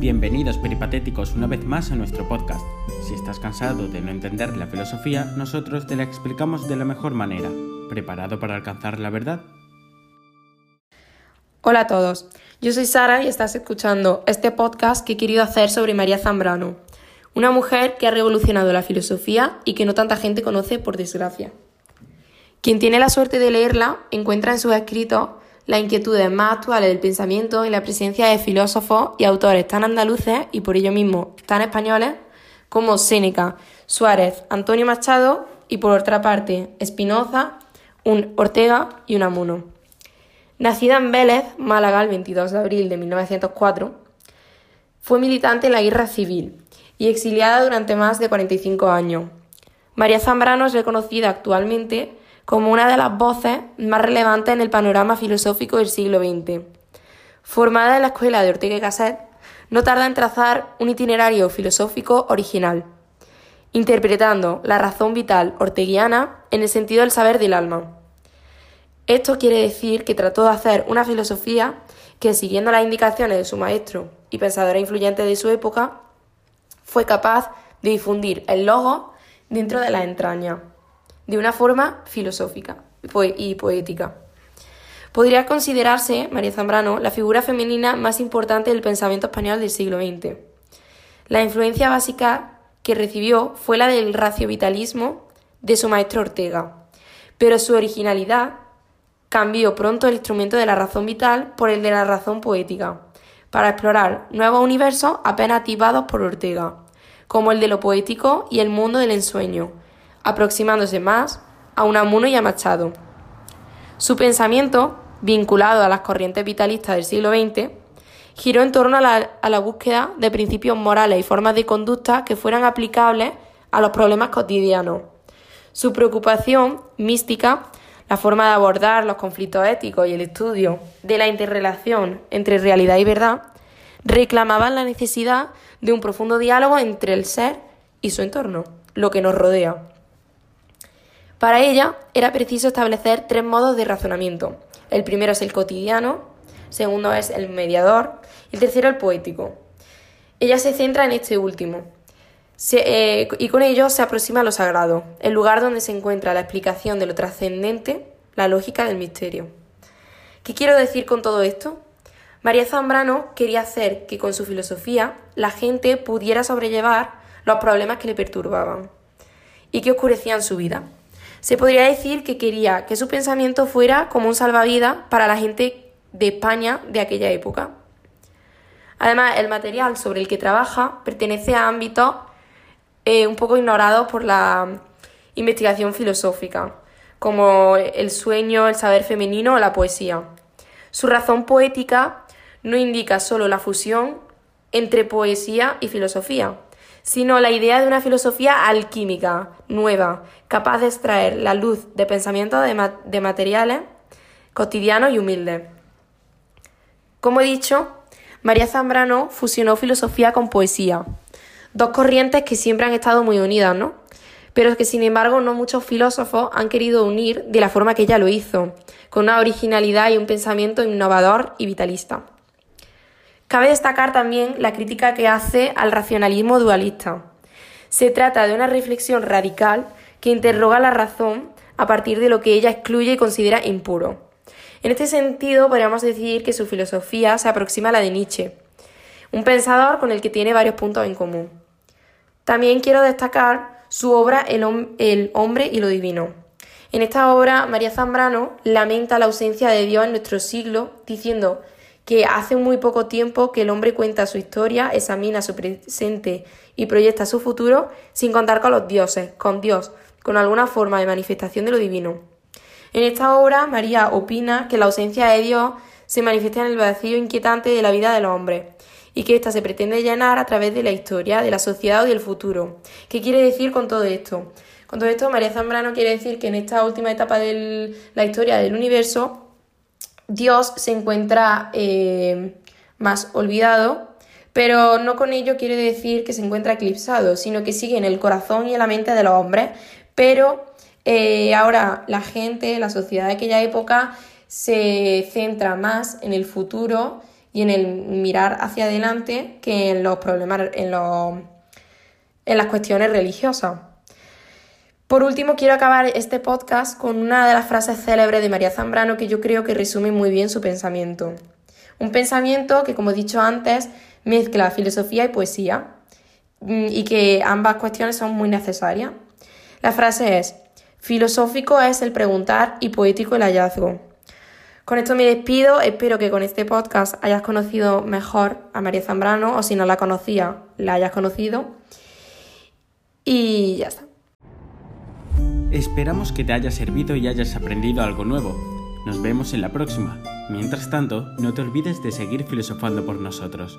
Bienvenidos peripatéticos una vez más a nuestro podcast. Si estás cansado de no entender la filosofía, nosotros te la explicamos de la mejor manera. ¿Preparado para alcanzar la verdad? Hola a todos, yo soy Sara y estás escuchando este podcast que he querido hacer sobre María Zambrano, una mujer que ha revolucionado la filosofía y que no tanta gente conoce por desgracia. Quien tiene la suerte de leerla encuentra en sus escritos las inquietudes más actuales del pensamiento y la presencia de filósofos y autores tan andaluces y por ello mismo tan españoles como Séneca, Suárez, Antonio Machado y por otra parte Espinoza, un Ortega y un Amuno. Nacida en Vélez, Málaga, el 22 de abril de 1904, fue militante en la guerra civil y exiliada durante más de 45 años. María Zambrano es reconocida actualmente como una de las voces más relevantes en el panorama filosófico del siglo XX. Formada en la escuela de Ortega y Gasset, no tarda en trazar un itinerario filosófico original, interpretando la razón vital orteguiana en el sentido del saber del alma. Esto quiere decir que trató de hacer una filosofía que, siguiendo las indicaciones de su maestro y pensadora influyente de su época, fue capaz de difundir el logo dentro de las entrañas de una forma filosófica y poética. Podría considerarse, María Zambrano, la figura femenina más importante del pensamiento español del siglo XX. La influencia básica que recibió fue la del raciovitalismo de su maestro Ortega, pero su originalidad cambió pronto el instrumento de la razón vital por el de la razón poética, para explorar nuevos universos apenas activados por Ortega, como el de lo poético y el mundo del ensueño, aproximándose más a Unamuno y a Machado. Su pensamiento, vinculado a las corrientes vitalistas del siglo XX, giró en torno a la, a la, búsqueda de principios morales y formas de conducta que fueran aplicables a los problemas cotidianos. Su preocupación mística, la forma de abordar los conflictos éticos y el estudio de la interrelación entre realidad y verdad, reclamaban la necesidad de un profundo diálogo entre el ser y su entorno, lo que nos rodea. Para ella era preciso establecer tres modos de razonamiento. El primero es el cotidiano, segundo es el mediador y el tercero el poético. Ella se centra en este último eh, y con ello se aproxima a lo sagrado, el lugar donde se encuentra la explicación de lo trascendente, la lógica del misterio. ¿Qué quiero decir con todo esto? María Zambrano quería hacer que con su filosofía la gente pudiera sobrellevar los problemas que le perturbaban y que oscurecían su vida. Se podría decir que quería que su pensamiento fuera como un salvavidas para la gente de España de aquella época. Además, el material sobre el que trabaja pertenece a ámbitos eh, un poco ignorados por la investigación filosófica, como el sueño, el saber femenino o la poesía. Su razón poética no indica solo la fusión entre poesía y filosofía, sino la idea de una filosofía alquímica, nueva, capaz de extraer la luz de pensamientos de, materiales cotidianos y humildes. Como he dicho, María Zambrano fusionó filosofía con poesía, dos corrientes que siempre han estado muy unidas, ¿no? Pero que sin embargo no muchos filósofos han querido unir de la forma que ella lo hizo, con una originalidad y un pensamiento innovador y vitalista. Cabe destacar también la crítica que hace al racionalismo dualista. Se trata de una reflexión radical que interroga la razón a partir de lo que ella excluye y considera impuro. En este sentido, podríamos decir que su filosofía se aproxima a la de Nietzsche, un pensador con el que tiene varios puntos en común. También quiero destacar su obra El, hombre y lo divino. En esta obra, María Zambrano lamenta la ausencia de Dios en nuestro siglo, diciendo que hace muy poco tiempo que el hombre cuenta su historia, examina su presente y proyecta su futuro sin contar con los dioses, con Dios, con alguna forma de manifestación de lo divino. En esta obra, María opina que la ausencia de Dios se manifiesta en el vacío inquietante de la vida del hombre y que ésta se pretende llenar a través de la historia, de la sociedad o del futuro. ¿Qué quiere decir con todo esto? Con todo esto, María Zambrano quiere decir que en esta última etapa de la historia del universo, Dios se encuentra eh, más olvidado, pero no con ello quiere decir que se encuentra eclipsado, sino que sigue en el corazón y en la mente de los hombres, pero eh, ahora la gente, la sociedad de aquella época se centra más en el futuro y en el mirar hacia adelante que en los problemas, en, los, en las cuestiones religiosas. Por último, quiero acabar este podcast con una de las frases célebres de María Zambrano que yo creo que resume muy bien su pensamiento. Un pensamiento que, como he dicho antes, mezcla filosofía y poesía mm, y que ambas cuestiones son muy necesarias. La frase es, filosófico es el preguntar y poético el hallazgo. Con esto me despido, espero que con este podcast hayas conocido mejor a María Zambrano o si no la conocía, la hayas conocido. Y ya está. Esperamos que te haya servido y hayas aprendido algo nuevo. Nos vemos en la próxima. Mientras tanto, no te olvides de seguir filosofando por nosotros.